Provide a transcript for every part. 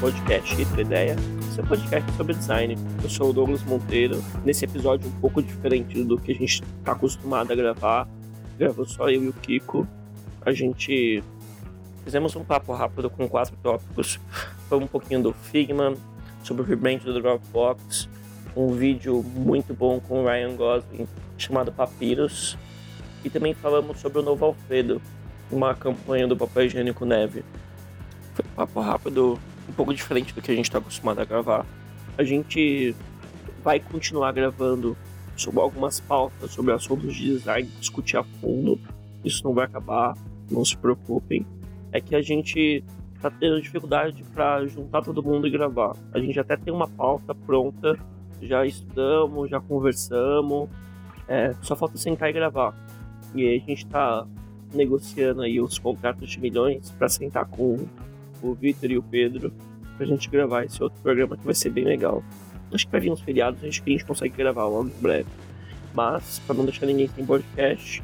podcast Itra Ideia, seu podcast sobre design. Eu sou o Douglas Monteiro. Nesse episódio um pouco diferente do que a gente está acostumado a gravar, gravou só eu e o Kiko. A gente fizemos um papo rápido com quatro tópicos. Foi um pouquinho do Figma, sobre o rebrand do Dropbox, um vídeo muito bom com o Ryan Gosling chamado Papiros, e também falamos sobre o novo Alfredo, uma campanha do papel higiênico neve. Foi um papo rápido, um pouco diferente do que a gente está acostumado a gravar. A gente vai continuar gravando sobre algumas pautas, sobre assuntos de design, discutir a fundo. Isso não vai acabar, não se preocupem. É que a gente tá tendo dificuldade para juntar todo mundo e gravar. A gente até tem uma pauta pronta, já estudamos, já conversamos, é, só falta sentar e gravar. E aí a gente tá negociando aí os contratos de milhões para sentar com o Vitor e o Pedro pra gente gravar esse outro programa que vai ser bem legal. Acho que vai vir uns feriados, acho que a gente consegue gravar logo em breve. Mas, para não deixar ninguém sem podcast,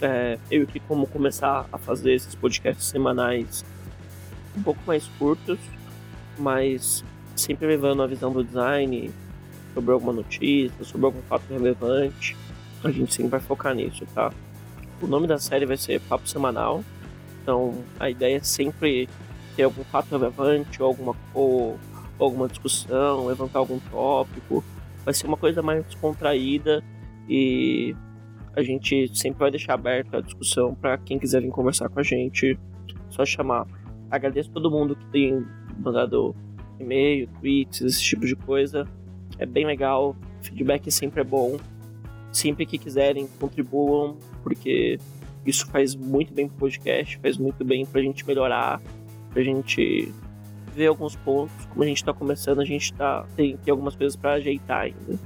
é, eu que como começar a fazer esses podcasts semanais um pouco mais curtos, mas sempre levando a visão do design sobre alguma notícia, sobre algum fato relevante. A gente sempre vai focar nisso, tá? O nome da série vai ser Papo Semanal. Então a ideia é sempre ter algum fato relevante, ou alguma, ou, alguma discussão, levantar algum tópico. Vai ser uma coisa mais descontraída e a gente sempre vai deixar aberta a discussão para quem quiser vir conversar com a gente. Só chamar. Agradeço todo mundo que tem mandado e-mail, tweets, esse tipo de coisa. É bem legal. Feedback sempre é bom. Sempre que quiserem, contribuam, porque isso faz muito bem pro podcast, faz muito bem pra gente melhorar pra gente ver alguns pontos. Como a gente tá começando, a gente tá, tem, tem algumas coisas para ajeitar ainda.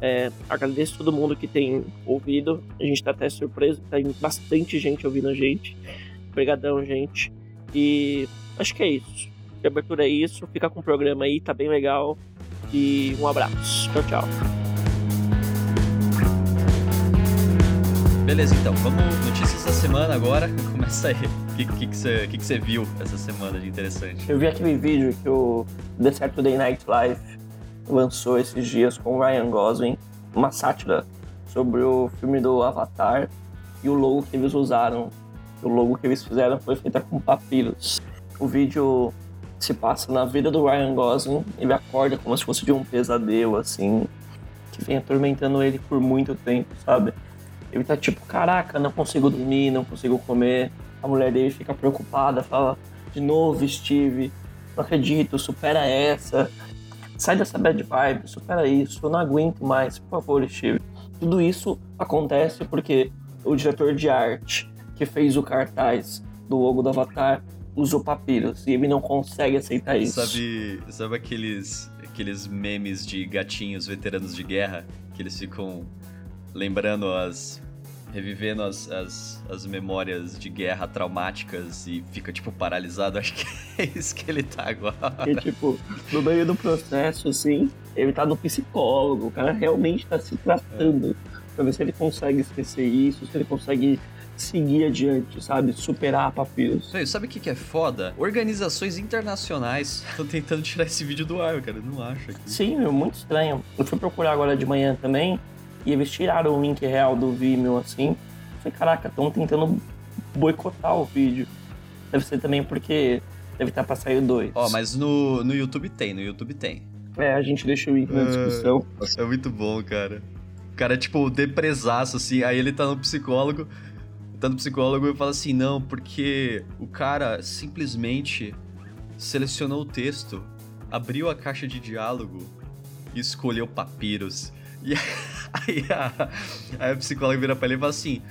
É, agradeço todo mundo que tem ouvido. A gente tá até surpreso, tem bastante gente ouvindo a gente. Obrigadão, gente. E acho que é isso. De abertura é isso. Fica com o programa aí, tá bem legal. E um abraço. Tchau, tchau. Beleza, então, vamos notícias semana agora. Começa aí. O que, que, que, você, que, que você viu essa semana de interessante? Eu vi aquele vídeo que o The Saturday Night Live lançou esses dias com o Ryan Gosling, uma sátira sobre o filme do Avatar e o logo que eles usaram. O logo que eles fizeram foi feito com papiros. O vídeo se passa na vida do Ryan Gosling, ele acorda como se fosse de um pesadelo, assim, que vem atormentando ele por muito tempo, sabe? Ele tá tipo, caraca, não consigo dormir, não consigo comer. A mulher dele fica preocupada, fala, de novo, Steve, não acredito, supera essa. Sai dessa bad vibe, supera isso, eu não aguento mais, por favor, Steve. Tudo isso acontece porque o diretor de arte que fez o cartaz do logo do Avatar usou papiros e ele não consegue aceitar isso. Sabe, sabe aqueles, aqueles memes de gatinhos veteranos de guerra que eles ficam lembrando as revivendo as, as, as memórias de guerra traumáticas e fica, tipo, paralisado. Acho que é isso que ele tá agora. E, tipo, no meio do processo, assim, ele tá no psicólogo, o cara realmente tá se tratando é. pra ver se ele consegue esquecer isso, se ele consegue seguir adiante, sabe? Superar papiros. Sabe o que, que é foda? Organizações internacionais estão tentando tirar esse vídeo do ar, cara. Não acho. Aqui. Sim, meu, muito estranho. Eu fui procurar agora de manhã também. E eles tiraram o link real do Vimeo assim. Eu falei, caraca, estão tentando boicotar o vídeo. Deve ser também porque deve estar pra sair dois. Ó, oh, mas no, no YouTube tem, no YouTube tem. É, a gente deixa o link na descrição. É, é muito bom, cara. O cara é tipo depresaço, assim, aí ele tá no psicólogo. Tá no psicólogo e fala assim, não, porque o cara simplesmente selecionou o texto, abriu a caixa de diálogo e escolheu papiros. E aí a, aí a psicóloga vira pra ele e fala assim: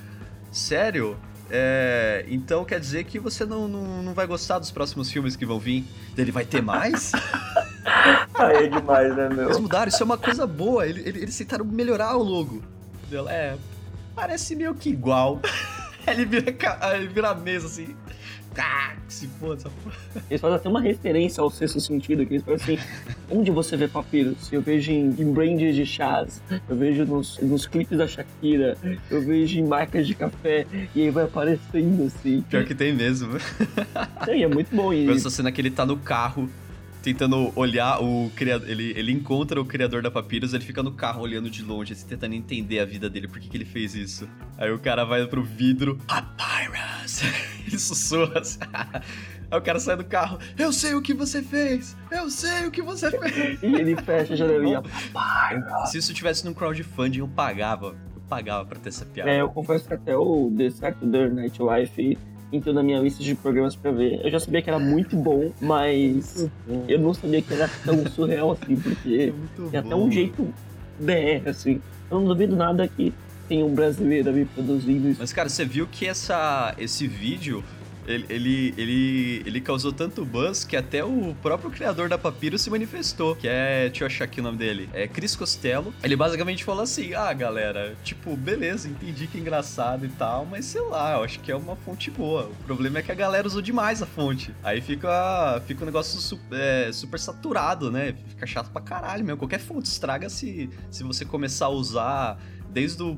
Sério? É, então quer dizer que você não, não, não vai gostar dos próximos filmes que vão vir? Ele vai ter mais? Aí é demais, né, meu? Eles mudaram, isso é uma coisa boa. Eles, eles tentaram melhorar o logo. É, parece meio que igual. ele vira, ele vira a mesa assim. Ah, Que se foda essa porra. Eles fazem até uma referência ao sexto sentido, que eles falam assim, onde você vê papiros? Eu vejo em, em brands de chás, eu vejo nos, nos clipes da Shakira, eu vejo em marcas de café, e aí vai aparecendo assim. Pior que tem mesmo. E é muito bom isso. Essa cena que ele tá no carro tentando olhar o criador. Ele, ele encontra o criador da Papyrus, ele fica no carro olhando de longe, assim, tentando entender a vida dele, por que, que ele fez isso. Aí o cara vai pro vidro, Papyrus! ele sussurra assim. Aí o cara sai do carro, eu sei o que você fez! Eu sei o que você fez! E ele fecha a janelinha, Papyrus! Se isso tivesse no crowdfunding, eu pagava. Eu pagava pra ter essa piada. É, eu confesso que até o The Saturday Night Live entrou na minha lista de programas pra ver. Eu já sabia que era muito bom, mas eu não sabia que era tão surreal assim, porque tem até um jeito BR, assim. Eu não duvido nada que tem um brasileiro ali produzindo isso. Mas, cara, você viu que essa, esse vídeo, ele, ele, ele, ele causou tanto buzz que até o próprio criador da Papyrus se manifestou, que é, deixa eu achar aqui o nome dele, é Chris Costello. Ele basicamente falou assim, ah, galera, tipo, beleza, entendi que é engraçado e tal, mas sei lá, eu acho que é uma fonte boa. O problema é que a galera usou demais a fonte. Aí fica, fica um negócio su- é, super saturado, né? Fica chato pra caralho mesmo. Qualquer fonte estraga se, se você começar a usar desde o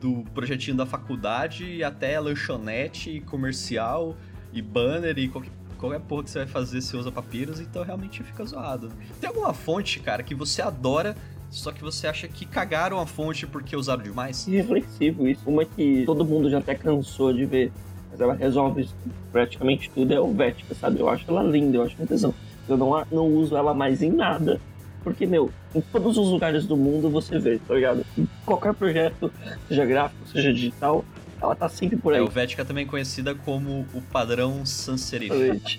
do projetinho da faculdade até lanchonete, comercial e banner e qualquer, qualquer porra que você vai fazer você usa papiros, então realmente fica zoado. Tem alguma fonte, cara, que você adora, só que você acha que cagaram a fonte porque usaram demais? Reflexivo isso. Uma que todo mundo já até cansou de ver, mas ela resolve praticamente tudo, é o sabe? Eu acho ela linda, eu acho muito tesão. Eu não, não uso ela mais em nada. Porque, meu, em todos os lugares do mundo você vê, tá ligado? Em qualquer projeto, seja gráfico, seja digital, ela tá sempre por É, aí. o Vética também é conhecida como o padrão sans serif. Exatamente.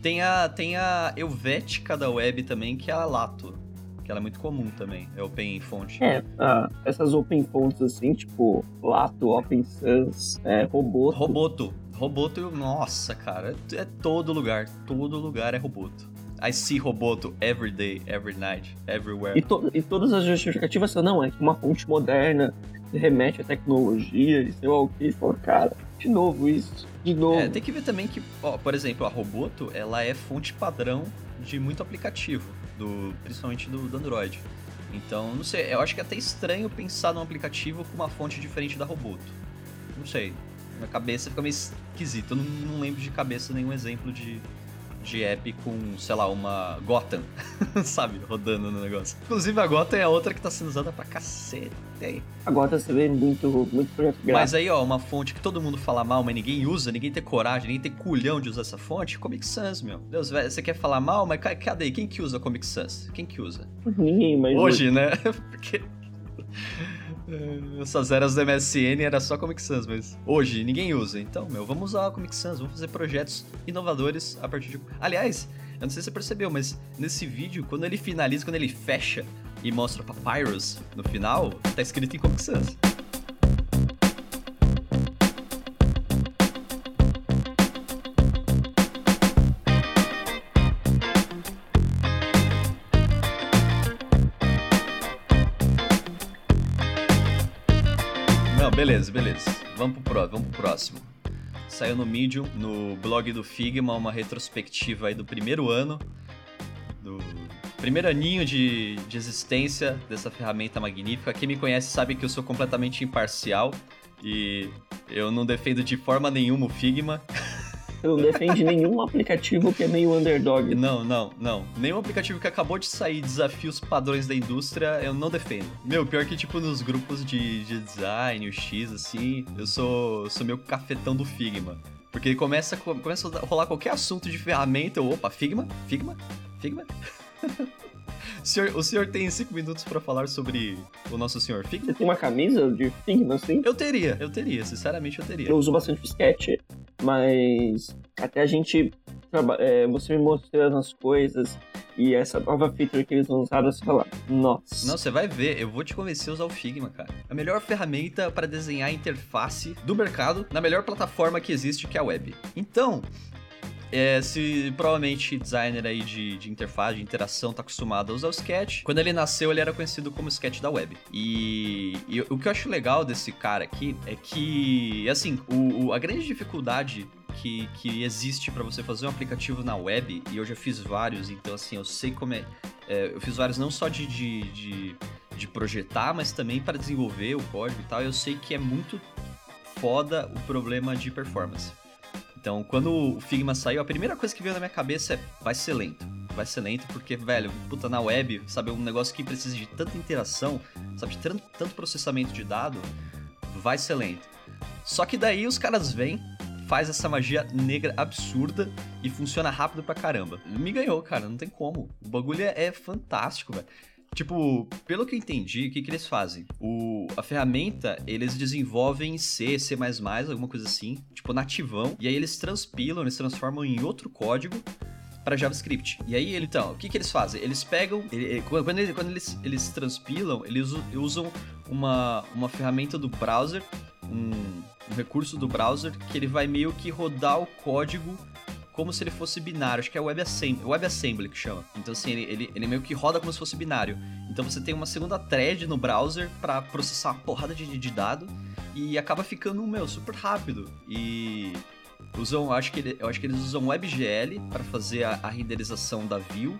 Tem a, tem a Helvética da web também, que é a Lato. Que ela é muito comum também, é open fonte. É, ah, essas open fonts assim, tipo Lato, Open Sans, é, Roboto. Roboto. Roboto, nossa, cara, é todo lugar. Todo lugar é Roboto. I see Roboto every day, every night, everywhere. E, to- e todas as justificativas são, não, é uma fonte moderna remete à tecnologia e sei lá o que. Fala, cara, de novo isso, de novo. É, tem que ver também que, ó, por exemplo, a Roboto, ela é fonte padrão de muito aplicativo, do, principalmente do, do Android. Então, não sei, eu acho que é até estranho pensar num aplicativo com uma fonte diferente da Roboto. Não sei, na cabeça fica meio esquisito. Eu não, não lembro de cabeça nenhum exemplo de, de app com, sei lá, uma Gotham, sabe, rodando no negócio. Inclusive, a Gotham é a outra que tá sendo usada pra cacete. Agora você vê muito, muito projeto Mas aí, ó, uma fonte que todo mundo fala mal, mas ninguém usa, ninguém tem coragem, ninguém tem culhão de usar essa fonte, Comic Sans, meu. Deus, velho, você quer falar mal, mas ca- cadê? Quem que usa Comic Sans? Quem que usa? Ninguém, mas Hoje, né? Porque... eh, Essas eras do MSN era só Comic Sans, mas hoje ninguém usa. Então, meu, vamos usar a Comic Sans, vamos fazer projetos inovadores a partir de. Aliás, eu não sei se você percebeu, mas nesse vídeo, quando ele finaliza, quando ele fecha e mostra Papyrus no final, tá escrito em Comic Sans. Não, beleza, beleza. Vamos pro, vamos pro próximo. Saiu no Medium, no blog do Figma, uma retrospectiva aí do primeiro ano, do primeiro aninho de, de existência dessa ferramenta magnífica. Quem me conhece sabe que eu sou completamente imparcial e eu não defendo de forma nenhuma o Figma. não defende nenhum aplicativo que é meio underdog. Não, não, não. Nenhum aplicativo que acabou de sair desafios padrões da indústria, eu não defendo. Meu, pior que, tipo, nos grupos de, de design, o X, assim, eu sou, sou meio cafetão do Figma. Porque começa, a- começa a rolar qualquer assunto de ferramenta, eu, opa, Figma? Figma? Figma? o, senhor, o senhor tem cinco minutos pra falar sobre o nosso senhor Figma? Você tem uma camisa de Figma, assim? Eu teria, eu teria, sinceramente eu teria. Eu uso bastante o sketch, mas até a gente. é, você me mostrando as coisas e essa nova feature que eles lançaram, você fala, nossa. Não, você vai ver, eu vou te convencer a usar o Figma, cara. A melhor ferramenta para desenhar a interface do mercado na melhor plataforma que existe, que é a web. Então, é, se provavelmente designer aí de, de interface, de interação, tá acostumado a usar o Sketch, quando ele nasceu ele era conhecido como Sketch da web. E, e o que eu acho legal desse cara aqui é que, assim, o, o- a grande dificuldade que, que existe para você fazer um aplicativo na web, e eu já fiz vários, então assim, eu sei como é. é eu fiz vários não só de, de, de, de projetar, mas também para desenvolver o código e tal. Eu sei que é muito foda o problema de performance. Então, quando o Figma saiu, a primeira coisa que veio na minha cabeça é: vai ser lento. Vai ser lento, porque, velho, puta, na web, sabe, um negócio que precisa de tanta interação, sabe, de tanto, tanto processamento de dado, vai ser lento. Só que daí os caras vêm, faz essa magia negra absurda e funciona rápido pra caramba. Me ganhou, cara, não tem como. O bagulho é, é fantástico, velho. Tipo, pelo que eu entendi, o que, que eles fazem? O, a ferramenta, eles desenvolvem em C, C++, alguma coisa assim, tipo nativão, e aí eles transpilam, eles transformam em outro código para JavaScript. E aí, então, o que, que eles fazem? Eles pegam, ele, quando, eles, quando eles, eles transpilam, eles usam uma, uma ferramenta do browser, um, um recurso do browser, que ele vai meio que rodar o código como se ele fosse binário. Acho que é WebAssembly, WebAssembly que chama. Então, assim, ele, ele, ele, meio que roda como se fosse binário. Então, você tem uma segunda thread no browser para processar uma porrada de, de dado e acaba ficando, meu, super rápido. E usam, acho que ele, eu acho que eles usam WebGL para fazer a, a, renderização da view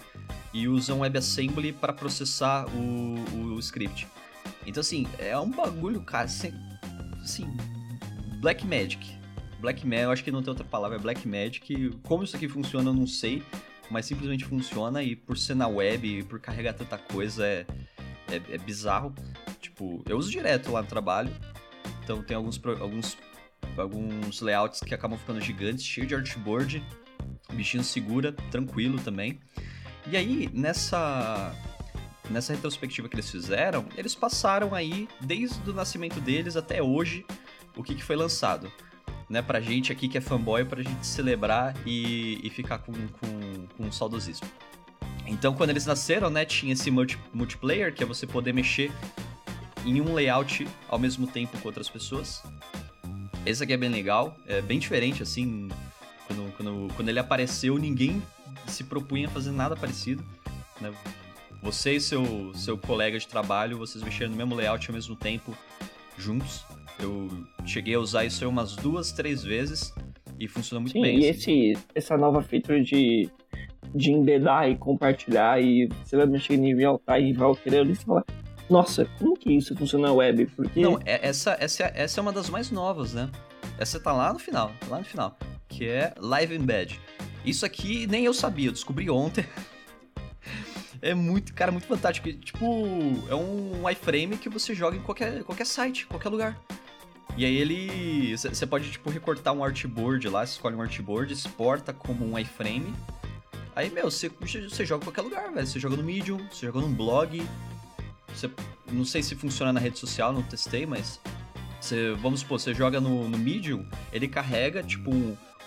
e usam WebAssembly para processar o, o, o, script. Então, assim, é um bagulho, cara, assim, assim Black Magic. Black eu acho que não tem outra palavra, é Black Magic. Como isso aqui funciona, eu não sei, mas simplesmente funciona e por ser na web e por carregar tanta coisa é, é, é, bizarro. Tipo, eu uso direto lá no trabalho, então tem alguns, alguns, alguns layouts que acabam ficando gigantes, cheio de artboard, bichinho segura, tranquilo também. E aí, nessa nessa retrospectiva que eles fizeram, eles passaram aí, desde o nascimento deles até hoje, o que, que foi lançado né, pra gente aqui que é fanboy, pra gente celebrar e, e ficar com, com, com um saudosismo. Então, quando eles nasceram, né, tinha esse multi, multiplayer, que é você poder mexer em um layout ao mesmo tempo com outras pessoas. Esse aqui é bem legal, é bem diferente, assim, quando, quando, quando ele apareceu, ninguém se propunha a fazer nada parecido, né? Você e seu, seu colega de trabalho, vocês mexendo no mesmo layout ao mesmo tempo, juntos. Eu cheguei a usar isso umas duas, três vezes e funciona muito Sim, bem. E assim. esse, essa nova feature de, de embedar e compartilhar e você vai mexer em real time e vai alterando e você fala, nossa, como que isso funciona na web? Porque... Não, é, essa, essa, essa é uma das mais novas, né? Essa tá lá no final, tá lá no final, que é Live Embed. Isso aqui nem eu sabia, eu descobri ontem. é muito, cara, muito fantástico. Tipo, é um iframe que você joga em qualquer, qualquer site, qualquer lugar. E aí ele. Você pode, tipo, recortar um artboard lá, você escolhe um artboard, exporta como um iframe. Aí, meu, você, você joga em qualquer lugar, velho. Você joga no Medium, você joga num blog. Não sei se funciona na rede social, não testei, mas. Você, vamos supor, você joga no, no Medium, ele carrega, tipo,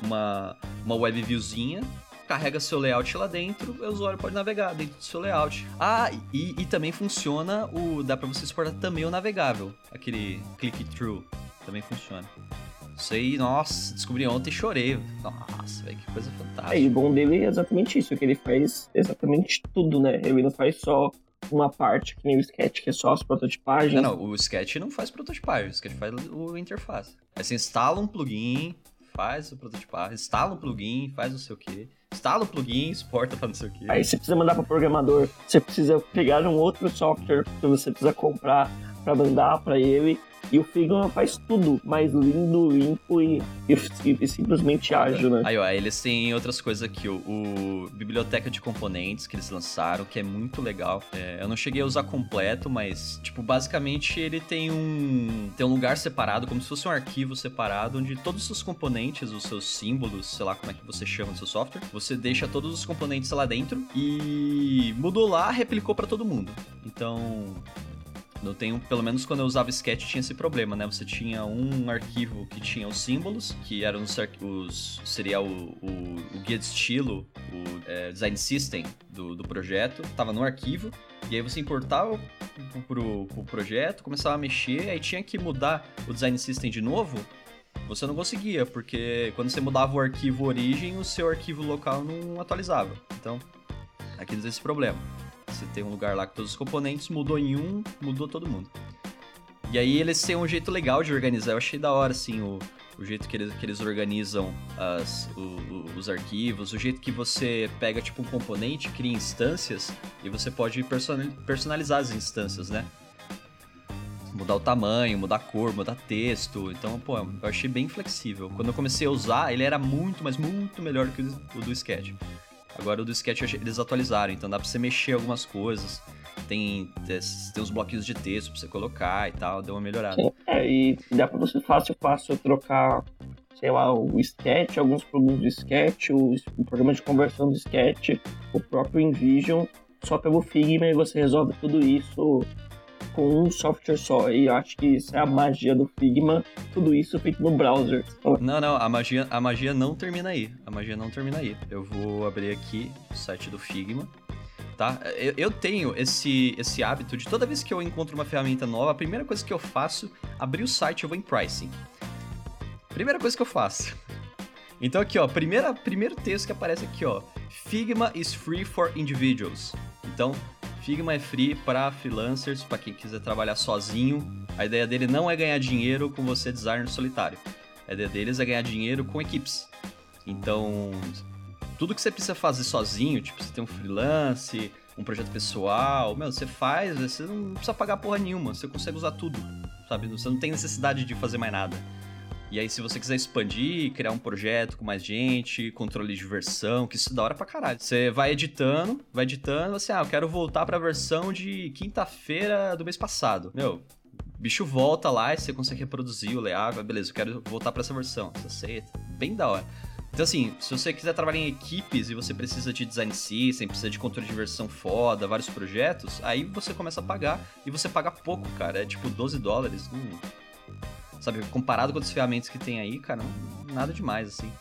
uma, uma web viewzinha carrega seu layout lá dentro, o usuário pode navegar dentro do seu layout. Ah, e, e também funciona o. dá para você exportar também o navegável, aquele click-through também funciona. Isso aí, nossa, descobri ontem e chorei. Nossa, velho, que coisa fantástica. É, e o bom dele é exatamente isso, que ele faz exatamente tudo, né? Ele não faz só uma parte, que nem o Sketch, que é só as prototipagens. Não, não, o Sketch não faz prototipagem, o Sketch faz o interface. Aí você instala um plugin, faz o prototipagem, instala um plugin, faz não sei o que, instala o plugin, exporta pra não sei o que. Aí você precisa mandar para programador, você precisa pegar um outro software que você precisa comprar para mandar para ele e o Figma faz tudo mais lindo, limpo e, e, e simplesmente ágil, né? Aí, ó, eles têm outras coisas aqui, o, o, Biblioteca de Componentes que eles lançaram, que é muito legal. É, eu não cheguei a usar completo, mas, tipo, basicamente ele tem um, tem um lugar separado, como se fosse um arquivo separado, onde todos os seus componentes, os seus símbolos, sei lá como é que você chama no seu software, você deixa todos os componentes lá dentro e mudou lá, replicou para todo mundo. Então, eu tenho, pelo menos quando eu usava Sketch tinha esse problema, né? Você tinha um arquivo que tinha os símbolos, que eram os, os seria o, o, o, guia de estilo, o é, design system do, do projeto, tava no arquivo, e aí você importava pro, pro projeto, começava a mexer, aí tinha que mudar o design system de novo, você não conseguia, porque quando você mudava o arquivo origem, o seu arquivo local não atualizava. Então, aqui tem esse problema. Você tem um lugar lá com todos os componentes, mudou em um, mudou todo mundo. E aí eles têm um jeito legal de organizar. Eu achei da hora, assim, o, o jeito que eles, que eles organizam as, o, os arquivos, o jeito que você pega tipo um componente, cria instâncias e você pode personalizar as instâncias, né? Mudar o tamanho, mudar a cor, mudar texto. Então, pô, eu achei bem flexível. Quando eu comecei a usar, ele era muito, mas muito melhor que o do Sketch. Agora o do Sketch eles atualizaram, então dá pra você mexer algumas coisas tem, tem uns bloquinhos de texto pra você colocar e tal, deu uma melhorada. Sim, é, e dá pra você fácil, fácil trocar, sei lá, o Sketch, alguns programas de Sketch, o, o programa de conversão do Sketch, o próprio InVision, só pelo Figma e você resolve tudo isso com um software só. E acho que isso é a magia do Figma, tudo isso feito no browser. Não, não, a magia, a magia não termina aí. A magia não termina aí. Eu vou abrir aqui o site do Figma tá? Eu, eu, tenho esse, esse hábito de toda vez que eu encontro uma ferramenta nova, a primeira coisa que eu faço, abrir o site, eu vou em pricing. Primeira coisa que eu faço. Então aqui, ó, primeira, primeiro texto que aparece aqui, ó. Figma is free for individuals. Então, Figma é free para freelancers, para quem quiser trabalhar sozinho. A ideia dele não é ganhar dinheiro com você designer solitário. A ideia deles é ganhar dinheiro com equipes. Então, tudo que você precisa fazer sozinho, tipo, você tem um freelance, um projeto pessoal, meu, você faz, você não precisa pagar porra nenhuma, você consegue usar tudo, sabe? Você não tem necessidade de fazer mais nada. E aí, se você quiser expandir, criar um projeto com mais gente, controle de versão, que isso é da hora pra caralho. Você vai editando, vai editando, assim, ah, eu quero voltar pra versão de quinta-feira do mês passado. Meu, bicho volta lá e você consegue reproduzir o layout, beleza, eu quero voltar para essa versão. Você aceita. Bem da hora. Então, assim, se você quiser trabalhar em equipes e você precisa de design system, precisa de controle de versão foda, vários projetos, aí você começa a pagar e você paga pouco, cara. É tipo 12 dólares. Hum, sabe, comparado com outras ferramentas que tem aí, cara, nada demais, assim.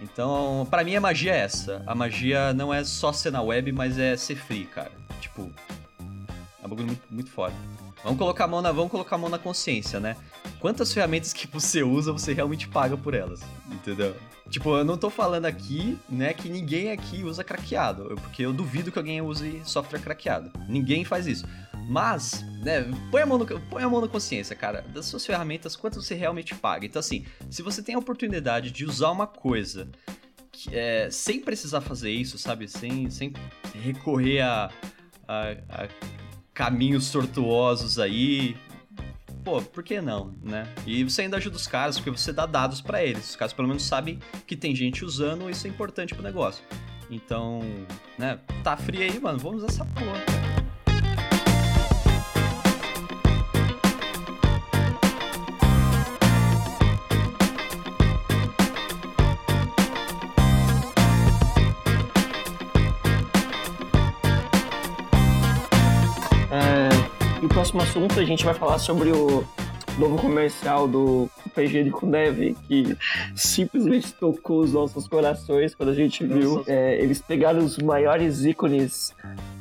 Então, para mim a magia é essa. A magia não é só ser na web, mas é ser free, cara. Tipo, é um bagulho muito, muito foda. Vamos colocar a mão na, vamos colocar a mão na consciência, né? Quantas ferramentas que você usa, você realmente paga por elas, entendeu? Tipo, eu não tô falando aqui, né, que ninguém aqui usa craqueado, porque eu duvido que alguém use software craqueado. Ninguém faz isso. Mas, né, põe a, mão no, põe a mão na consciência, cara, das suas ferramentas, quanto você realmente paga. Então, assim, se você tem a oportunidade de usar uma coisa é, sem precisar fazer isso, sabe, sem, sem recorrer a, a, a caminhos tortuosos aí, pô, por que não, né? E você ainda ajuda os caras, porque você dá dados para eles. Os caras pelo menos sabem que tem gente usando, isso é importante pro negócio. Então, né, tá frio aí, mano, vamos usar essa porra. Próximo assunto a gente vai falar sobre o novo comercial do com Dev, que simplesmente tocou os nossos corações quando a gente viu. É, eles pegaram os maiores ícones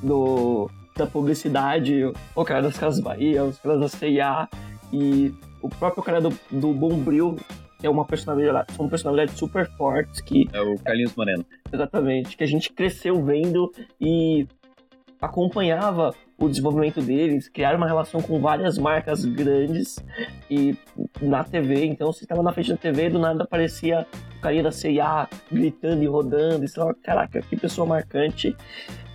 do, da publicidade, o cara das Casas Bahia, os caras da CIA e o próprio cara do, do Bombril, que é uma personalidade, são personalidades super fortes que... É o Carlinhos Moreno. Exatamente, que a gente cresceu vendo e acompanhava o desenvolvimento deles, criaram uma relação com várias marcas grandes e na TV, então você estava na frente da TV do nada aparecia o carinha da CIA gritando e rodando, e você fala, caraca, que pessoa marcante.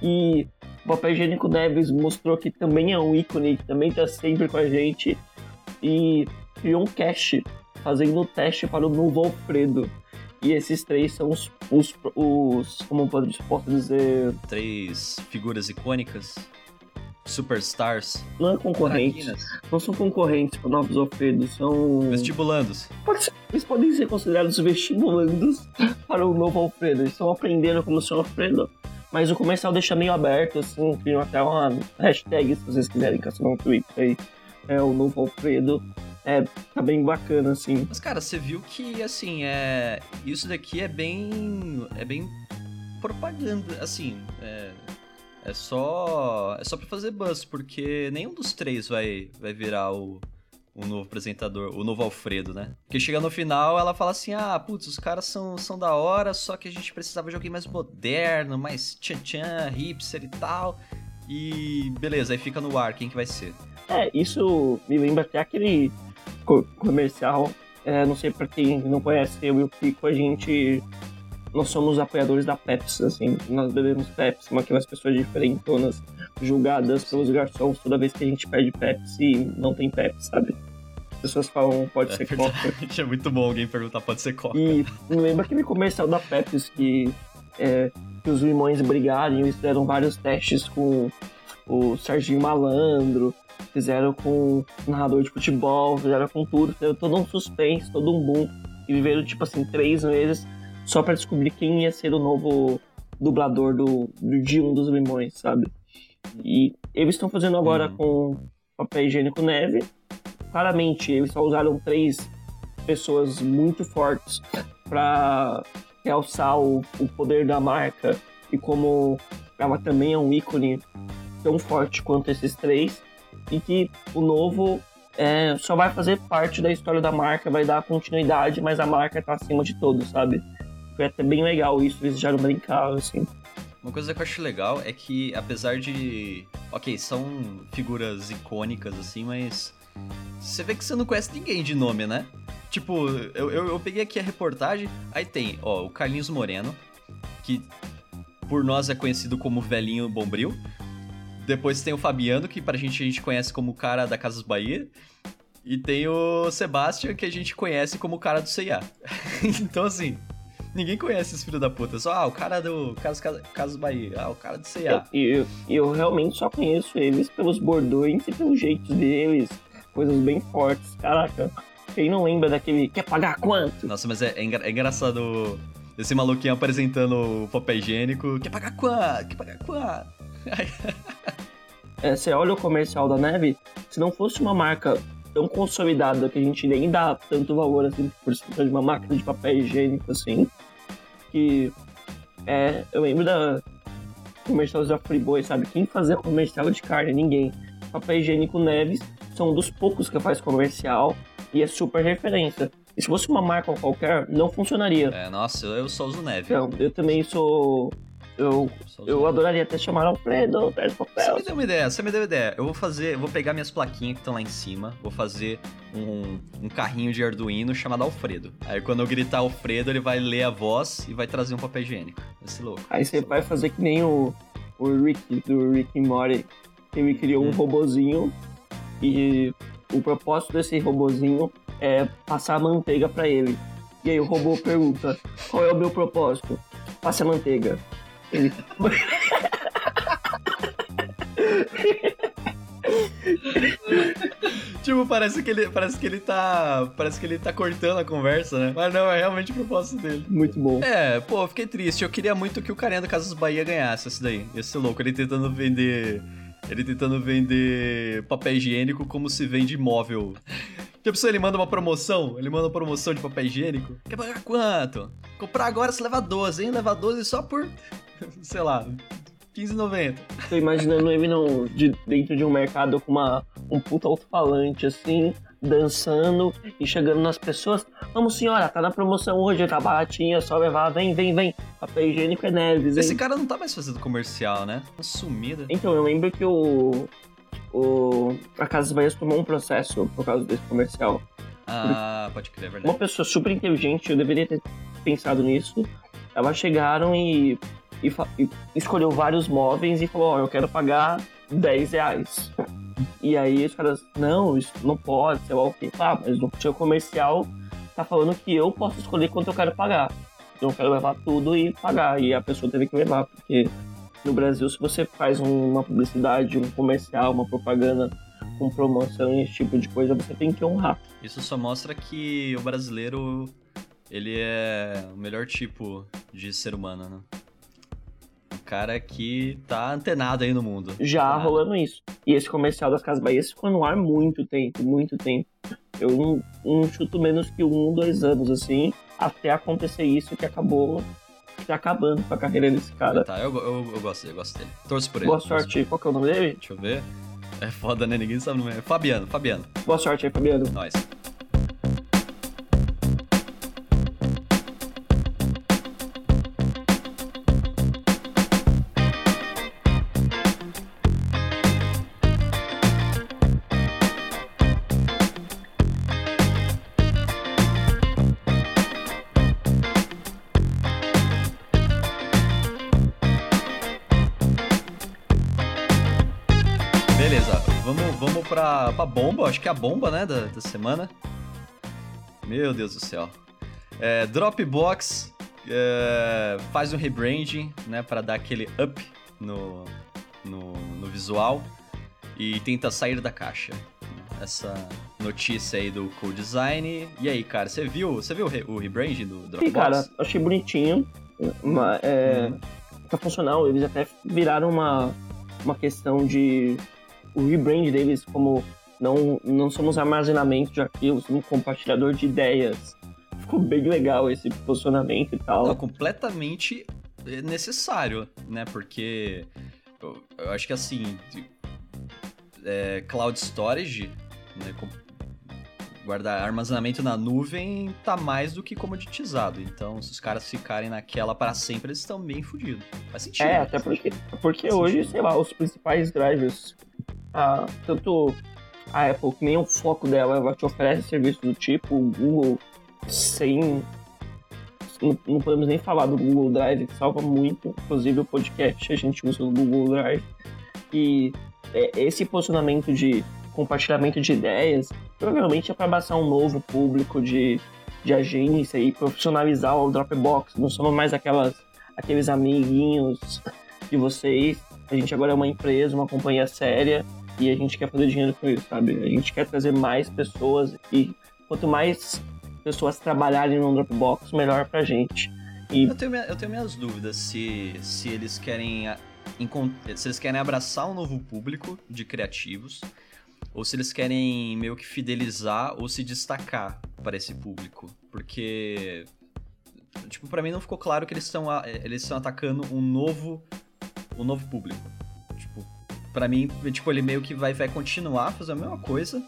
E o papel higiênico Neves mostrou que também é um ícone, que também está sempre com a gente e criou um cache fazendo o teste para o novo Alfredo. E esses três são os, os, os como posso dizer... Três figuras icônicas superstars. Não é concorrente. Não são concorrentes para novos Alfredos, são. Vestibulandos. Ser, eles podem ser considerados vestibulandos para o novo Alfredo. Eles estão aprendendo como ser Alfredo. Mas o comercial deixa meio aberto, assim, tem até uma hashtag se vocês quiserem caçar um tweet aí. É o novo Alfredo. É, tá bem bacana, assim. Mas, cara, você viu que, assim, é... isso daqui é bem. É bem propaganda, assim. É é só. É só pra fazer buzz, porque nenhum dos três vai, vai virar o, o novo apresentador, o novo Alfredo, né? Porque chega no final, ela fala assim: ah, putz, os caras são, são da hora, só que a gente precisava de alguém mais moderno, mais tchan-tchan, hipster e tal. E beleza, aí fica no ar quem que vai ser. É, isso me lembra até aquele comercial é, não sei pra quem não conhece eu e o Pico, a gente. Nós somos apoiadores da Pepsi, assim. Nós bebemos Pepsi, uma aquelas pessoas diferentonas, julgadas pelos garçons toda vez que a gente pede Pepsi e não tem Pepsi, sabe? As pessoas falam, pode É ser verdade. Coca. É muito bom alguém perguntar, pode ser Coca. E lembra aquele comercial da Pepsi que, é, que os limões brigaram e eles fizeram vários testes com o Serginho Malandro, fizeram com o narrador de futebol, fizeram com tudo, fizeram todo um suspense, todo um boom. E viveram, tipo assim, três meses só pra descobrir quem ia ser o novo dublador do, do de um dos limões, sabe? E eles estão fazendo agora Uhum. com papel higiênico neve. Claramente, eles só usaram três pessoas muito fortes para realçar o, o poder da marca e como ela também é um ícone tão forte quanto esses três e que o novo é, só vai fazer parte da história da marca, vai dar continuidade, mas a marca tá acima de todos, sabe? Foi até bem legal isso, eles já brincaram, assim. Uma coisa que eu acho legal é que, apesar de. Ok, são figuras icônicas, assim, mas. Você vê que você não conhece ninguém de nome, né? Tipo, eu, eu, eu peguei aqui a reportagem, aí tem, ó, o Carlinhos Moreno, que por nós é conhecido como Velhinho Bombril. Depois tem o Fabiano, que pra gente a gente conhece como o cara da Casas Bahia. E tem o Sebastian, que a gente conhece como o cara do C&A. então, assim, ninguém conhece esse filho da puta. Só, ah, o cara do Casas, Casas Bahia. Ah, o cara do C&A. E eu, eu realmente só conheço eles pelos bordões e pelos jeitos deles, coisas bem fortes. Caraca, quem não lembra daquele quer pagar quanto? Nossa, mas é, é engra- é engraçado esse maluquinho apresentando o papel higiênico. Quer pagar quanto? Quer pagar quanto? É, você olha o comercial da Neve, se não fosse uma marca tão consolidada que a gente nem dá tanto valor assim por cima de uma máquina de papel higiênico assim, que é, eu lembro da comercial da Friboi, sabe? Quem fazia comercial de carne? Ninguém. Papel higiênico Neves são um dos poucos que faz comercial e é super referência. E se fosse uma marca qualquer, não funcionaria. É, nossa, eu só uso neve. Então, eu também sou. Eu, eu adoraria até chamar Alfredo, Você papel. me deu uma ideia, você me deu uma ideia. Eu vou fazer, eu vou pegar minhas plaquinhas que estão lá em cima, vou fazer um, um carrinho de Arduino chamado Alfredo. Aí quando eu gritar Alfredo, ele vai ler a voz e vai trazer um papel higiênico. Ser louco. Aí você vai fazer que nem o, o Rick, do Rick and Morty. Ele criou um Hum. robozinho e o propósito desse robozinho é passar manteiga pra ele. E aí o robô pergunta, qual é o meu propósito? Passe a manteiga. Tipo, parece que ele, parece que ele tá, parece que ele tá cortando a conversa, né? Mas não, é realmente o propósito dele. Muito bom. É, pô, fiquei triste. Eu queria muito que o carinha da Casas Bahia ganhasse esse daí. Ser louco. Ele tentando vender. Ele tentando vender papel higiênico como se vende imóvel. Que pessoa ele manda uma promoção? Ele manda uma promoção de papel higiênico? Quer pagar quanto? Comprar agora você leva 12, hein? Leva 12 só por. sei lá. 15,90. Tô imaginando ele no, de, dentro de um mercado com uma, um puta alto-falante assim, dançando e chegando nas pessoas. Vamos, senhora, tá na promoção hoje, tá baratinho, é só levar, vem, vem, vem. Papel higiênico é Neves, hein? Esse cara não tá mais fazendo comercial, né? Tá sumida. Então, eu lembro que o. o a Casa Bahia tomou um processo por causa desse comercial. Ah, pode crer, é Uma verdade. pessoa super inteligente, eu deveria ter pensado nisso. Elas chegaram e, e, e escolheu vários móveis e falou: Ó, eu quero pagar 10 reais. E aí os caras, não, isso não pode, sei lá o quê. Ah, mas no seu comercial tá falando que eu posso escolher quanto eu quero pagar. Então eu quero levar tudo e pagar. E a pessoa teve que levar, porque no Brasil, se você faz um- uma publicidade, um comercial, uma propaganda com promoção e esse tipo de coisa, você tem que honrar. Isso só mostra que o brasileiro, ele é o melhor tipo de ser humano, né? O cara que tá antenado aí no mundo. já Antenado. rolando isso. E esse comercial das Casas Bahia ficou no ar muito tempo, muito tempo. Eu não, não chuto menos que um, dois anos, assim, até acontecer isso que acabou se acabando com a carreira desse cara. Tá, eu, eu, eu gosto dele, eu gosto dele. Torço por ele. Boa sorte. Qual que é o nome dele? ele. Deixa eu ver. É foda, né? Ninguém sabe o nome. Fabiano, Fabiano. Boa sorte aí, Fabiano. Nós. Pra, bomba, acho que é a bomba, né, da, da semana. Meu Deus do céu. É, Dropbox é, faz um rebranding, né, para dar aquele up no, no, no visual e tenta sair da caixa. Essa notícia aí do co-design. E aí, cara, você viu, você viu o, re, o rebranding do Dropbox? Sim, cara, achei bonitinho. Mas, é, hum. Tá funcional. Eles até viraram uma, uma questão de o rebrand deles como não, não somos armazenamento de arquivos, somos compartilhador de ideias. Ficou bem legal esse posicionamento e tal. Não, completamente necessário, né? Porque eu, eu acho que assim, é, cloud storage, né, guardar armazenamento na nuvem tá mais do que comoditizado. Então, se os caras ficarem naquela para sempre, eles estão bem fodidos. Faz sentido. É, até porque, porque hoje, sentido. sei lá, os principais drivers, ah, tanto a Apple, que nem o foco dela, ela te oferece serviços do tipo, Google, sem. Não, não, podemos nem falar do Google Drive, que salva muito. Inclusive, o podcast a gente usa o Google Drive. E é, esse posicionamento de compartilhamento de ideias provavelmente é para abraçar um novo público de, de agência e profissionalizar o Dropbox. Não somos mais aquelas, aqueles amiguinhos de vocês. A gente agora é uma empresa, uma companhia séria e a gente quer fazer dinheiro com isso, sabe? A gente quer trazer mais pessoas e quanto mais pessoas trabalharem no Dropbox, melhor pra gente. E... Eu, tenho, eu tenho minhas dúvidas se, se eles querem se eles querem abraçar um novo público de criativos ou se eles querem meio que fidelizar ou se destacar para esse público, porque tipo para mim não ficou claro que eles estão eles estão atacando um novo um novo público. Para mim, tipo ele meio que vai vai continuar fazendo a mesma coisa,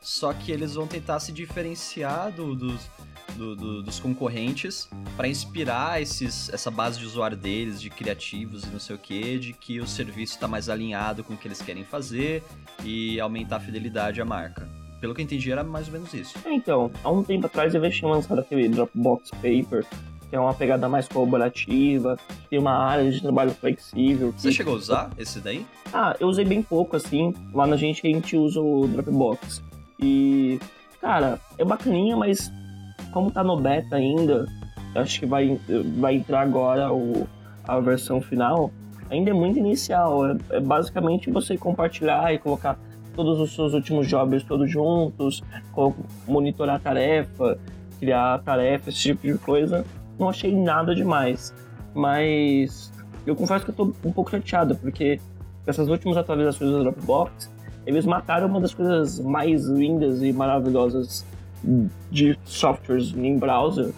só que eles vão tentar se diferenciar do, dos do, do, dos concorrentes para inspirar esses, essa base de usuário deles, de criativos e não sei o que, de que o serviço está mais alinhado com o que eles querem fazer e aumentar a fidelidade à marca. Pelo que eu entendi, era mais ou menos isso. É, então, há um tempo atrás eu tinha lançado aquele Dropbox Paper, que é uma pegada mais colaborativa, tem uma área de trabalho flexível. Você chegou a usar esse daí? Ah, eu usei bem pouco, assim. Lá na gente a gente usa o Dropbox. E, cara, é bacaninha, mas como tá no beta ainda, acho que vai, vai entrar agora o, a versão final, ainda é muito inicial. É, é, basicamente você compartilhar e colocar todos os seus últimos jobs todos juntos, monitorar tarefa, criar tarefa, esse tipo de coisa. Não achei nada demais. Mas eu confesso que eu tô um pouco chateado, porque essas últimas atualizações do Dropbox, eles mataram uma das coisas mais lindas e maravilhosas de softwares em browser,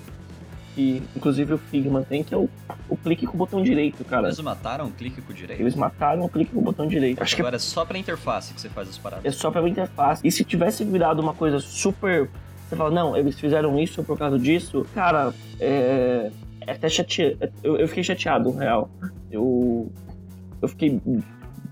que inclusive o Figma tem, que é o, o clique com o botão direito, cara. Eles mataram o clique com o direito? Eles mataram o clique com o botão direito. Acho Agora que... é só pra interface que você faz as paradas. É só pra interface. E se tivesse virado uma coisa super. Você fala, não, eles fizeram isso por causa disso, cara, é. É até chateado. Eu, eu fiquei chateado, real. Eu. Eu fiquei.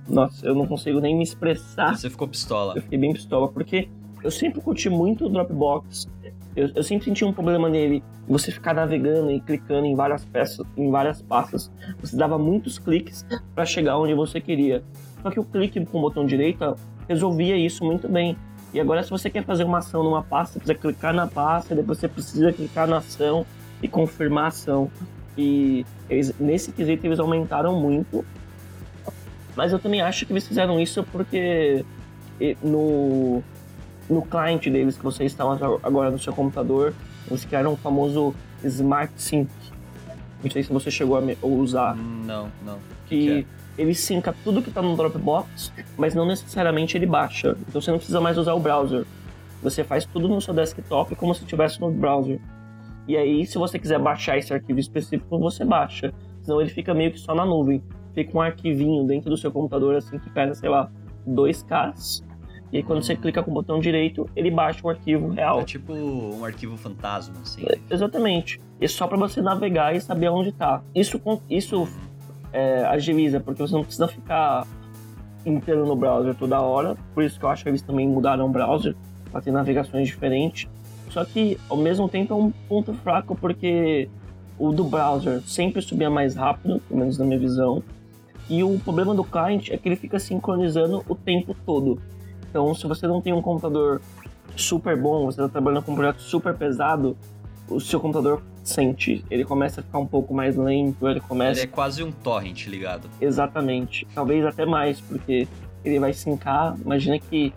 Nossa, eu não consigo nem me expressar. Você ficou pistola. Eu fiquei bem pistola, porque eu sempre curti muito o Dropbox. Eu, eu, sempre senti um problema nele. Você ficar navegando e clicando em várias peças, em várias pastas. Você dava muitos cliques para chegar onde você queria. Só que o clique com o botão direito resolvia isso muito bem. E agora, se você quer fazer uma ação numa pasta, você precisa clicar na pasta, depois você precisa clicar na ação e confirmar a ação. E eles, nesse quesito eles aumentaram muito. Mas eu também acho que eles fizeram isso porque no, no cliente deles que você instala agora no seu computador, eles criaram um famoso Smart Sync. Não sei se você chegou a usar. Não, não. Que, que é? Ele synca tudo que está no Dropbox, mas não necessariamente ele baixa. Então você não precisa mais usar o browser. Você faz tudo no seu desktop como se estivesse no browser. E aí, se você quiser baixar esse arquivo específico, você baixa. Senão ele fica meio que só na nuvem. Fica um arquivinho dentro do seu computador, assim, que pesa, sei lá, 2K e aí quando você clica com o botão direito, ele baixa o arquivo real. É tipo um arquivo fantasma, assim. É, exatamente. É só para você navegar e saber onde está. Isso, isso é, agiliza, porque você não precisa ficar inteiro no browser toda hora. Por isso que eu acho que eles também mudaram o browser para ter navegações diferentes. Só que ao mesmo tempo é um ponto fraco porque o do browser sempre subia mais rápido, pelo menos na minha visão. E o problema do client é que ele fica sincronizando o tempo todo. Então, se você não tem um computador super bom, você está trabalhando com um projeto super pesado, o seu computador sente. Ele começa a ficar um pouco mais lento, ele começa. Ele é quase um torrent ligado. Exatamente. Talvez até mais, porque ele vai sincar. Imagina que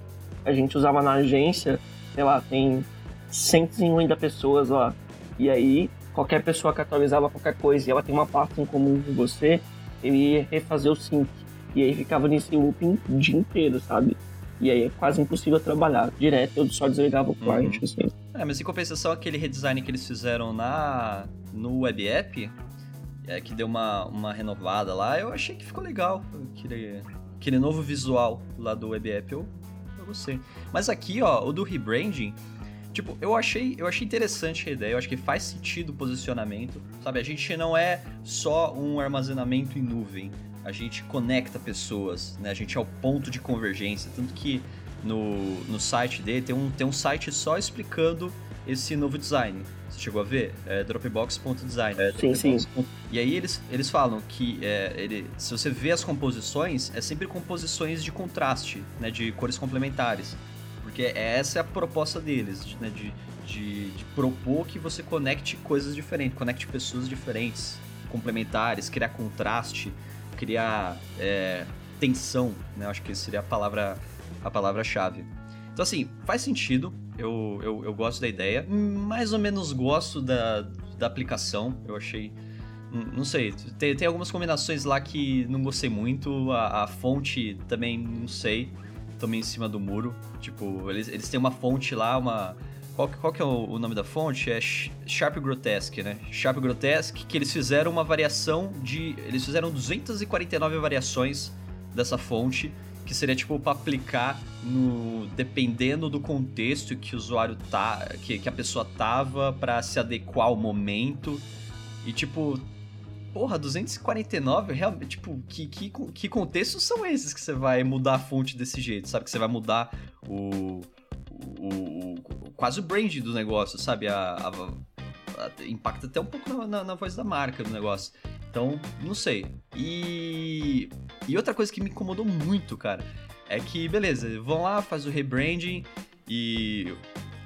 a gente usava na agência, sei lá, tem 150 pessoas lá. E aí, qualquer pessoa que atualizava qualquer coisa e ela tem uma pasta em comum com você, ele ia refazer o sync. E aí ficava nesse looping o dia inteiro, sabe? E aí é quase impossível trabalhar. Direto eu só desligava o client, uhum. assim. É, mas em compensação, aquele redesign que eles fizeram na no web app, é, que deu uma, uma renovada lá, eu achei que ficou legal. Aquele, aquele novo visual lá do web app, eu, eu gostei. Mas aqui, ó, o do rebranding, Tipo, eu achei, eu achei interessante a ideia, eu acho que faz sentido o posicionamento, sabe? A gente não é só um armazenamento em nuvem, a gente conecta pessoas, né? A gente é o ponto de convergência, tanto que no, no site dele tem um, tem um site só explicando esse novo design. Você chegou a ver? É dropbox.design. É, sim, sim. E aí eles, eles falam que é, ele, se você vê as composições, é sempre composições de contraste, né? De cores complementares. Porque essa é a proposta deles, né? De, de, de propor que você conecte coisas diferentes, conecte pessoas diferentes, complementares, criar contraste, criar é, tensão, né? Acho que seria a palavra a palavra-chave. Então, assim, faz sentido. Eu, eu, eu gosto da ideia. Mais ou menos gosto da, da aplicação. Eu achei. Não sei, tem, tem algumas combinações lá que não gostei muito. A, a fonte também não sei. Também em cima do muro. Tipo, eles, eles têm uma fonte lá, uma. Qual, qual que é o, o nome da fonte? É Sharp Grotesque, né? Sharp Grotesque, que eles fizeram uma variação de. Eles fizeram 249 variações dessa fonte que seria tipo para aplicar no dependendo do contexto que o usuário tá, que, que a pessoa tava para se adequar ao momento. E tipo, porra, 249, realmente, tipo, que, que, que contextos são esses que você vai mudar a fonte desse jeito, sabe? Que você vai mudar o, o, o quase o brand do negócio, sabe? A, a, a, impacta até um pouco na, na, na voz da marca do negócio. Então, não sei. E, e outra coisa que me incomodou muito, cara, é que, beleza, vão lá, faz o rebranding e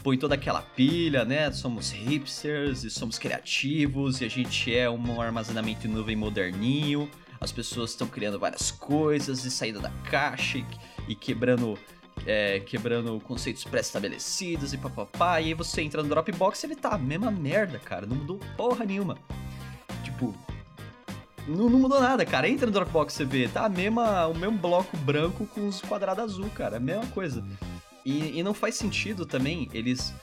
põe toda aquela pilha, né? Somos hipsters e somos criativos e a gente é um armazenamento em nuvem moderninho. As pessoas estão criando várias coisas e saindo da caixa e, quebrando é, quebrando conceitos pré-estabelecidos e papapá. E aí você entra no Dropbox e ele tá a mesma merda, cara. Não mudou porra nenhuma. Tipo, não, não, mudou nada, cara. Entra no Dropbox você vê, tá a mesma, o mesmo bloco branco com os quadrados azul, cara. A mesma coisa. E, e não faz sentido também eles.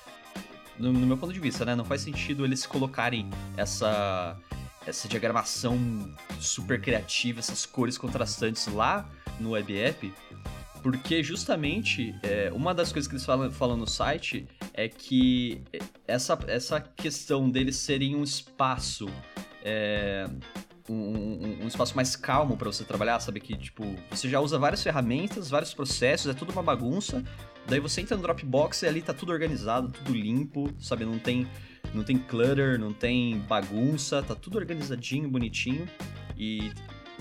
No, no, meu ponto de vista, né? Não faz sentido eles colocarem essa. Essa diagramação super criativa, essas cores contrastantes lá no web app, porque justamente é, uma das coisas que eles falam, falam no site é que essa, essa questão deles serem um espaço é, um, um, espaço mais calmo para você trabalhar, sabe? Que, tipo, você já usa várias ferramentas, vários processos, é tudo uma bagunça. Daí você entra no Dropbox e ali tá tudo organizado, tudo limpo, sabe? Não tem, não tem clutter, não tem bagunça, tá tudo organizadinho, bonitinho. E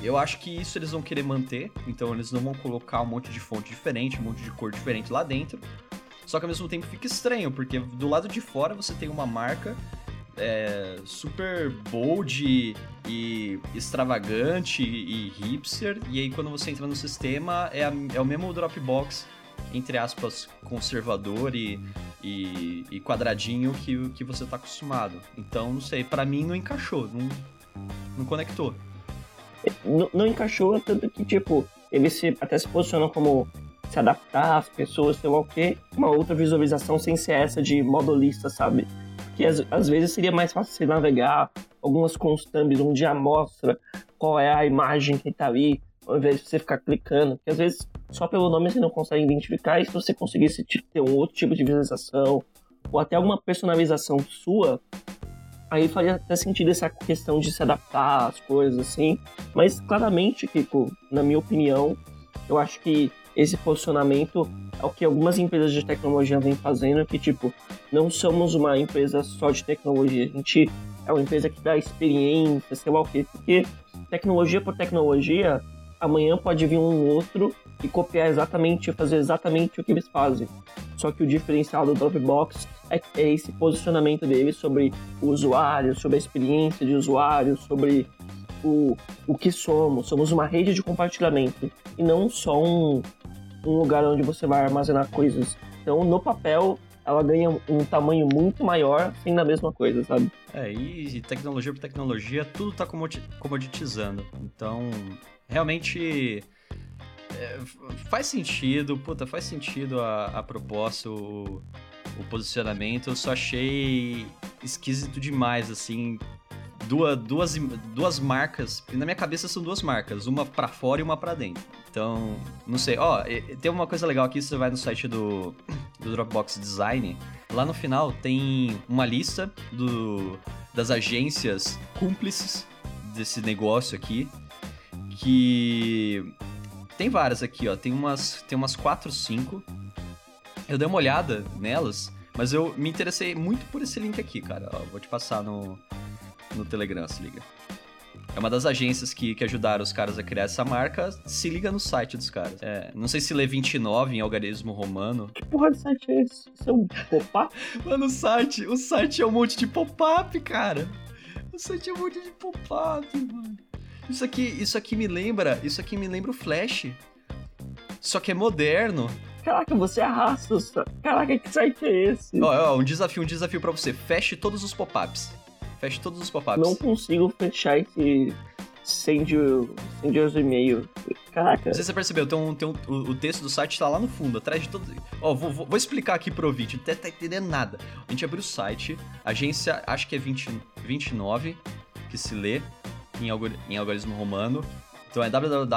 eu acho que isso eles vão querer manter, então eles não vão colocar um monte de fonte diferente, um monte de cor diferente lá dentro. Só que ao mesmo tempo fica estranho, porque do lado de fora você tem uma marca é, super bold e extravagante e hipster, e aí quando você entra no sistema é, a, é o mesmo Dropbox, entre aspas, conservador e, e, e, quadradinho que, que você tá acostumado. Então, não sei, para mim não encaixou, não, não conectou. Não, não encaixou, tanto que, tipo, ele se, até se posiciona como se adaptar às pessoas, sei lá o quê, uma outra visualização sem ser essa de modulista, sabe? Que às, às vezes seria mais fácil você navegar algumas constantes onde já mostra qual é a imagem que está ali, ao invés de você ficar clicando, porque às vezes só pelo nome você não consegue identificar, e se você conseguisse ter um outro tipo de visualização, ou até alguma personalização sua, aí faria até sentido essa questão de se adaptar às coisas assim. Mas claramente, Kiko, na minha opinião, eu acho que esse posicionamento é o que algumas empresas de tecnologia vêm fazendo, que tipo, não somos uma empresa só de tecnologia, a gente é uma empresa que dá experiência, sei lá o quê, porque tecnologia por tecnologia amanhã pode vir um outro e copiar exatamente, fazer exatamente o que eles fazem. Só que o diferencial do Dropbox é, é esse posicionamento deles sobre o usuário, sobre a experiência de usuário, sobre o, o que somos. Somos uma rede de compartilhamento e não só um, um lugar onde você vai armazenar coisas. Então, no papel, ela ganha um tamanho muito maior sendo a mesma coisa, sabe? É, e tecnologia por tecnologia, tudo tá comoditizando. Então, realmente é, faz sentido, puta, faz sentido a, a proposta, o, o posicionamento. Eu só achei esquisito demais, assim, duas, duas, duas marcas. Na minha cabeça são duas marcas, uma para fora e uma para dentro. Então, não sei. Ó, tem uma coisa legal aqui, você vai no site do, do Dropbox Design. Lá no final tem uma lista do, das agências cúmplices desse negócio aqui. Que tem várias aqui, ó. Tem umas, tem umas 4, 5. Eu dei uma olhada nelas, mas eu me interessei muito por esse link aqui, cara. Ó, vou te passar no, no Telegram, se liga. É uma das agências que, que ajudaram os caras a criar essa marca. Se liga no site dos caras. É, não sei se lê 29 em algarismo romano. Que porra de site é esse? Isso é um pop-up? Mano, o site, o site é um monte de pop-up, cara. O site é um monte de pop-up, mano. Isso aqui, isso aqui me lembra, isso aqui me lembra o Flash. Só que é moderno. Caraca, você arrasta. Caraca, que site é esse? Ó, ó, um desafio, um desafio para você. Feche todos os pop-ups. Feche todos os pop-ups. Não consigo fechar esse send, send os e-mail. Caraca. Não sei se você percebeu, tem um, tem um, o, o, texto do site tá lá no fundo, atrás de todo. Ó, vou, vou, vou explicar aqui pro ouvinte, não tá, tá entendendo nada. A gente abriu o site, agência, acho que é 20, 29, que se lê em, algor, em algarismo romano. Então é www.xxix.co.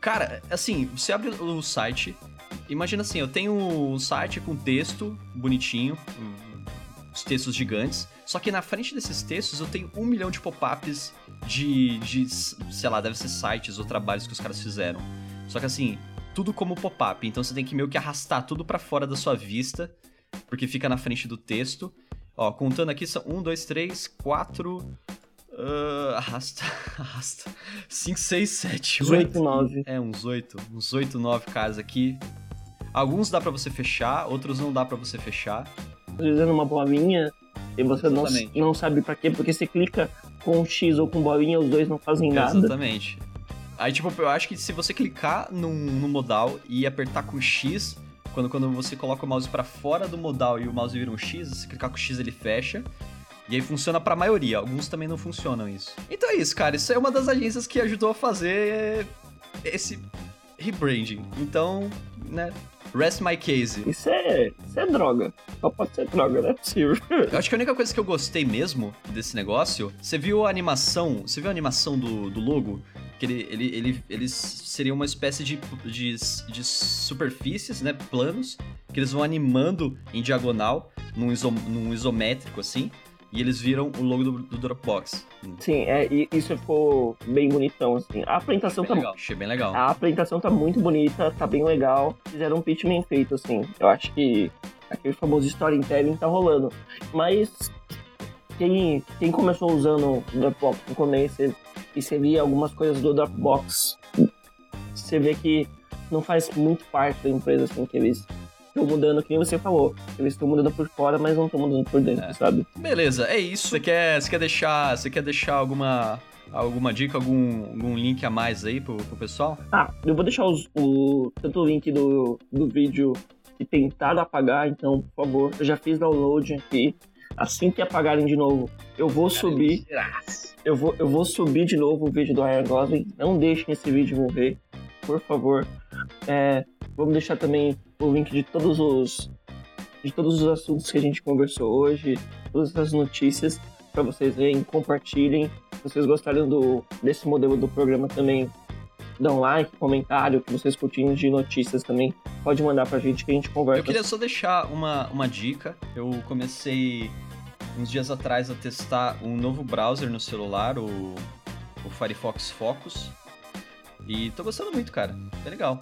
Cara, assim, você abre o site. Imagina assim, eu tenho um site com texto bonitinho, textos gigantes. Só que na frente desses textos eu tenho um milhão de pop-ups de, de, sei lá, deve ser sites ou trabalhos que os caras fizeram. Só que assim, tudo como pop-up. Então você tem que meio que arrastar tudo para fora da sua vista, porque fica na frente do texto. Ó, contando aqui são um, dois, três, quatro. Uh, arrasta, arrasta. 5, 6, 7, 8. 9. É, uns 8. Uns 8, 9 caras aqui. Alguns dá para você fechar, outros não dá para você fechar utilizando uma bolinha e você não, não sabe para quê, porque você clica com X ou com bolinha, os dois não fazem nada. Exatamente. Aí, tipo, eu acho que se você clicar no, no modal e apertar com X, quando, quando você coloca o mouse para fora do modal e o mouse vira um X, se clicar com X ele fecha. E aí funciona pra maioria, alguns também não funcionam isso. Então é isso, cara. Isso é uma das agências que ajudou a fazer esse rebranding. Então, né, Rest my case. Isso é, isso é droga. Só pode ser droga, não é possível. Eu acho que a única coisa que eu gostei mesmo desse negócio, você viu a animação, você viu a animação do, do logo? Que ele, ele, ele, eles seriam uma espécie de, de, de superfícies, né, planos, que eles vão animando em diagonal, num, isom, num isométrico assim, e eles viram o logo do, do Dropbox. Sim, é, isso ficou bem bonitão, assim. A apresentação tá. Legal. Achei bem legal. A apresentação tá muito bonita, tá bem legal. Fizeram um pitch bem feito, assim. Eu acho que aquele famoso storytelling tá rolando. Mas quem, quem começou usando o Dropbox no começo e você via algumas coisas do Dropbox, você vê que não faz muito parte da empresa, assim, que eles estão mudando, que nem você falou. Eles estão mudando por fora, mas não estão mudando por dentro, é. sabe? Beleza, é isso. Você quer, você quer deixar. Você quer deixar alguma. Alguma dica, algum, algum link a mais aí pro, pro pessoal? Ah, eu vou deixar os, o, tanto o link do, do vídeo que tentaram apagar, então, por favor, eu já fiz download aqui. Assim que apagarem de novo, eu vou Cara, subir. Eu vou, eu vou subir de novo o vídeo do Ryan Gosling. Não deixem esse vídeo morrer, por favor. É, vamos deixar também o link de todos os de todos os assuntos que a gente conversou hoje, todas as notícias para vocês verem, compartilhem. Se vocês gostaram do, desse modelo do programa também, um like, comentário, que vocês curtindo de notícias também, pode mandar pra gente que a gente conversa. Eu queria só deixar uma, uma dica. Eu comecei uns dias atrás a testar um novo browser no celular, o, o Firefox Focus. E tô gostando muito, cara. É legal.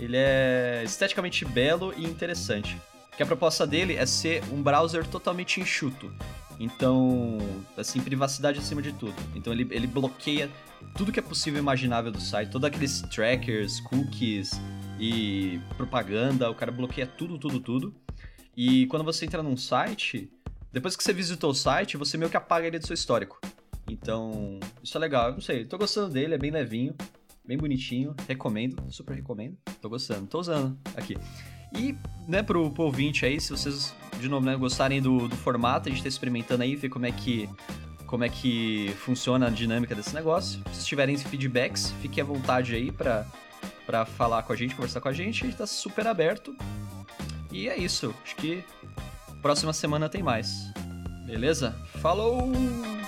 Ele é esteticamente belo e interessante. Que a proposta dele é ser um browser totalmente enxuto. Então, assim, privacidade acima de tudo. Então ele, ele bloqueia tudo que é possível e imaginável do site, todos aqueles trackers, cookies e propaganda, o cara bloqueia tudo, tudo, tudo. E quando você entra num site, depois que você visitou o site, você meio que apaga ele do seu histórico. Então, isso é legal. Eu não sei, tô gostando dele, é bem levinho, bem bonitinho. Recomendo, super recomendo. Tô gostando, tô usando aqui. E, né, pro, pro ouvinte aí, se vocês, de novo, né, gostarem do, do formato, a gente tá experimentando aí, ver como é que como é que funciona a dinâmica desse negócio. Se tiverem feedbacks, fiquem à vontade aí para para falar com a gente, conversar com a gente. A gente tá super aberto. E é isso. Acho que próxima semana tem mais. Beleza? Falou!